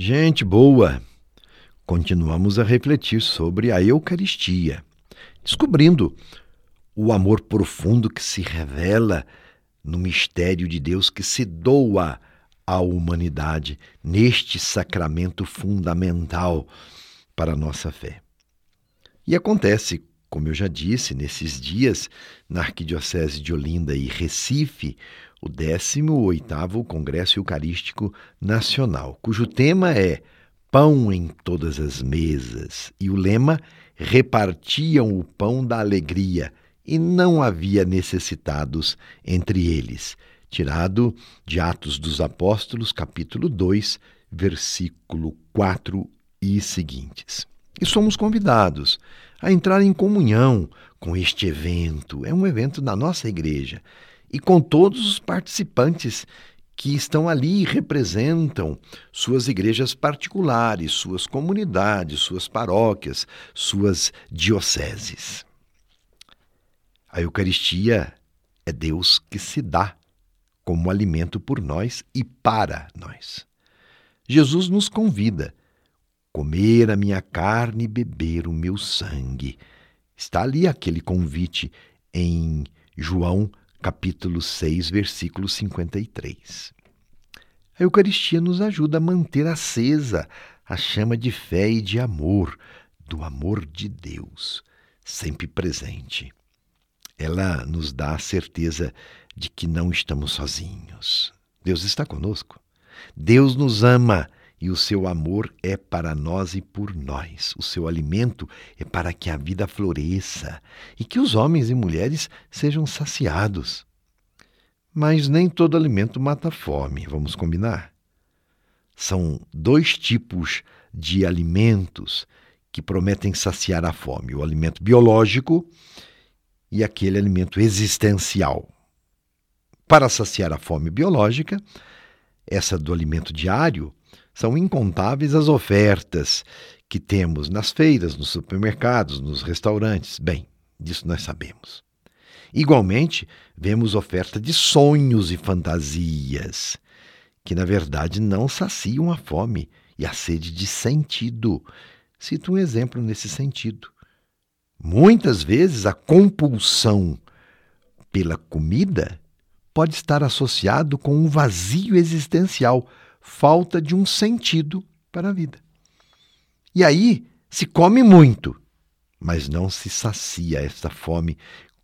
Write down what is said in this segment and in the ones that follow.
Gente boa, continuamos a refletir sobre a Eucaristia, descobrindo o amor profundo que se revela no mistério de Deus que se doa à humanidade neste sacramento fundamental para a nossa fé. E acontece, como eu já disse, nesses dias, na Arquidiocese de Olinda e Recife, o 18º Congresso Eucarístico Nacional, cujo tema é Pão em todas as mesas, e o lema Repartiam o pão da alegria, e não havia necessitados entre eles, tirado de Atos dos Apóstolos, capítulo 2, versículo 4 e seguintes. E somos convidados a entrar em comunhão com este evento. É um evento da nossa igreja e com todos os participantes que estão ali e representam suas igrejas particulares, suas comunidades, suas paróquias, suas dioceses. A Eucaristia é Deus que se dá como alimento por nós e para nós. Jesus nos convida comer a minha carne e beber o meu sangue. Está ali aquele convite em João capítulo 6, versículo 53. A Eucaristia nos ajuda a manter acesa a chama de fé e de amor, do amor de Deus, sempre presente. Ela nos dá a certeza de que não estamos sozinhos. Deus está conosco. Deus nos ama e o seu amor é para nós e por nós. O seu alimento é para que a vida floresça e que os homens e mulheres sejam saciados. Mas nem todo alimento mata a fome, vamos combinar? São dois tipos de alimentos que prometem saciar a fome: o alimento biológico e aquele alimento existencial. Para saciar a fome biológica, essa do alimento diário, são incontáveis as ofertas que temos nas feiras, nos supermercados, nos restaurantes. Bem, disso nós sabemos. Igualmente, vemos oferta de sonhos e fantasias, que na verdade não saciam a fome e a sede de sentido. Cito um exemplo nesse sentido. Muitas vezes a compulsão pela comida pode estar associado com um vazio existencial falta de um sentido para a vida. E aí se come muito, mas não se sacia esta fome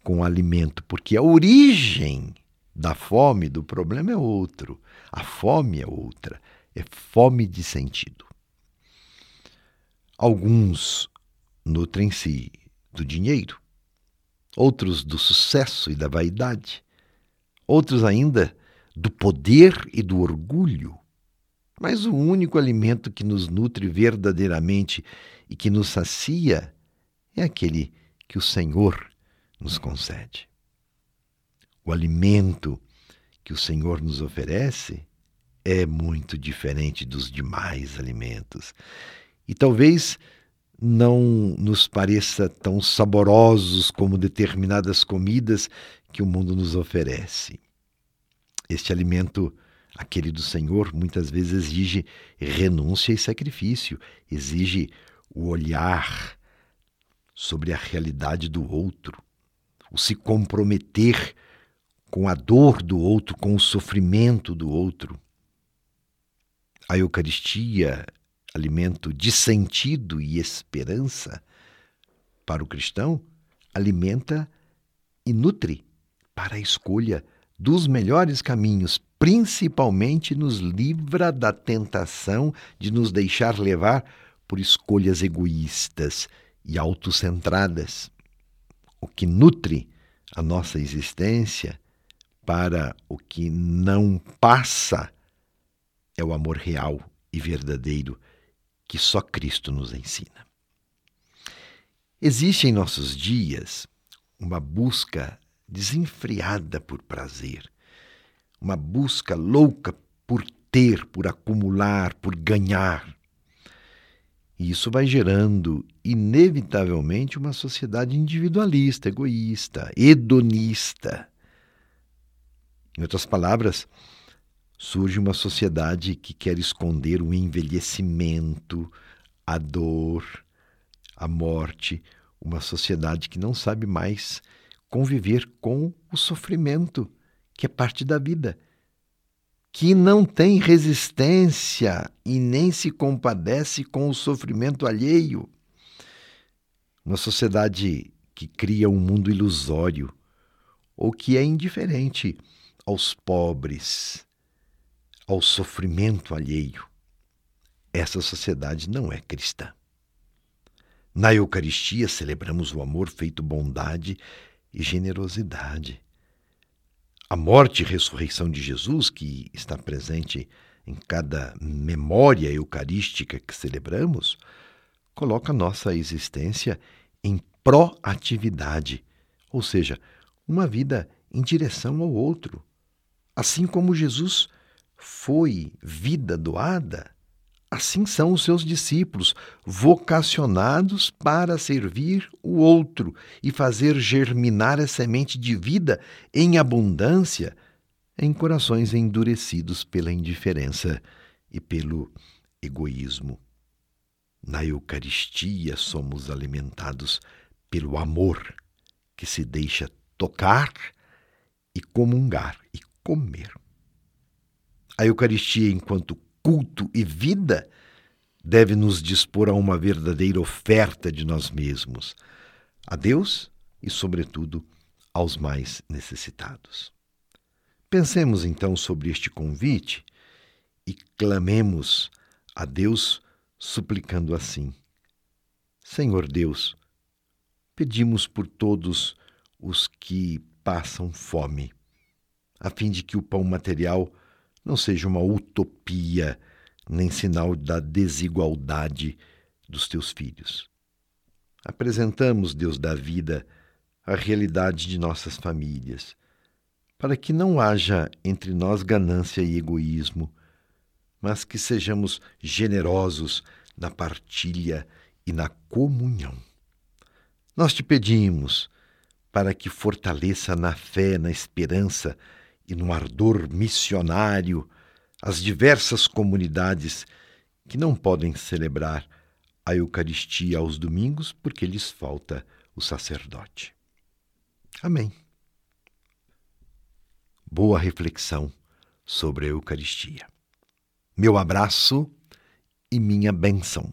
com alimento, porque a origem da fome, do problema é outro. A fome é outra, é fome de sentido. Alguns nutrem-se do dinheiro, outros do sucesso e da vaidade, outros ainda do poder e do orgulho. Mas o único alimento que nos nutre verdadeiramente e que nos sacia é aquele que o Senhor nos concede. O alimento que o Senhor nos oferece é muito diferente dos demais alimentos. E talvez não nos pareça tão saborosos como determinadas comidas que o mundo nos oferece. Este alimento Aquele do Senhor muitas vezes exige renúncia e sacrifício, exige o olhar sobre a realidade do outro, o se comprometer com a dor do outro, com o sofrimento do outro. A Eucaristia, alimento de sentido e esperança para o cristão, alimenta e nutre para a escolha dos melhores caminhos, principalmente nos livra da tentação de nos deixar levar por escolhas egoístas e autocentradas. O que nutre a nossa existência para o que não passa é o amor real e verdadeiro que só Cristo nos ensina. Existe em nossos dias uma busca desenfreada por prazer, uma busca louca por ter, por acumular, por ganhar. E isso vai gerando, inevitavelmente, uma sociedade individualista, egoísta, hedonista. Em outras palavras, surge uma sociedade que quer esconder o envelhecimento, a dor, a morte, uma sociedade que não sabe mais conviver com o sofrimento, que é parte da vida, que não tem resistência e nem se compadece com o sofrimento alheio. Uma sociedade que cria um mundo ilusório ou que é indiferente aos pobres, ao sofrimento alheio. Essa sociedade não é cristã. Na Eucaristia celebramos o amor feito bondade e generosidade. A morte e ressurreição de Jesus, que está presente em cada memória eucarística que celebramos, coloca nossa existência em proatividade, ou seja, uma vida em direção ao outro. Assim como Jesus foi vida doada, assim são os seus discípulos, vocacionados para servir o outro e fazer germinar a semente de vida em abundância em corações endurecidos pela indiferença e pelo egoísmo. Na Eucaristia somos alimentados pelo amor que se deixa tocar e comungar e comer. A Eucaristia, enquanto culto e vida, deve nos dispor a uma verdadeira oferta de nós mesmos, a Deus e, sobretudo, aos mais necessitados. Pensemos então sobre este convite e clamemos a Deus suplicando assim: Senhor Deus, pedimos por todos os que passam fome, a fim de que o pão material não seja uma utopia nem sinal da desigualdade dos teus filhos. Apresentamos, Deus da vida, a realidade de nossas famílias, para que não haja entre nós ganância e egoísmo, mas que sejamos generosos na partilha e na comunhão. Nós te pedimos para que fortaleça na fé, na esperança e no ardor missionário as diversas comunidades que não podem celebrar a Eucaristia aos domingos porque lhes falta o sacerdote. Amém. Boa reflexão sobre a Eucaristia. Meu abraço e minha benção.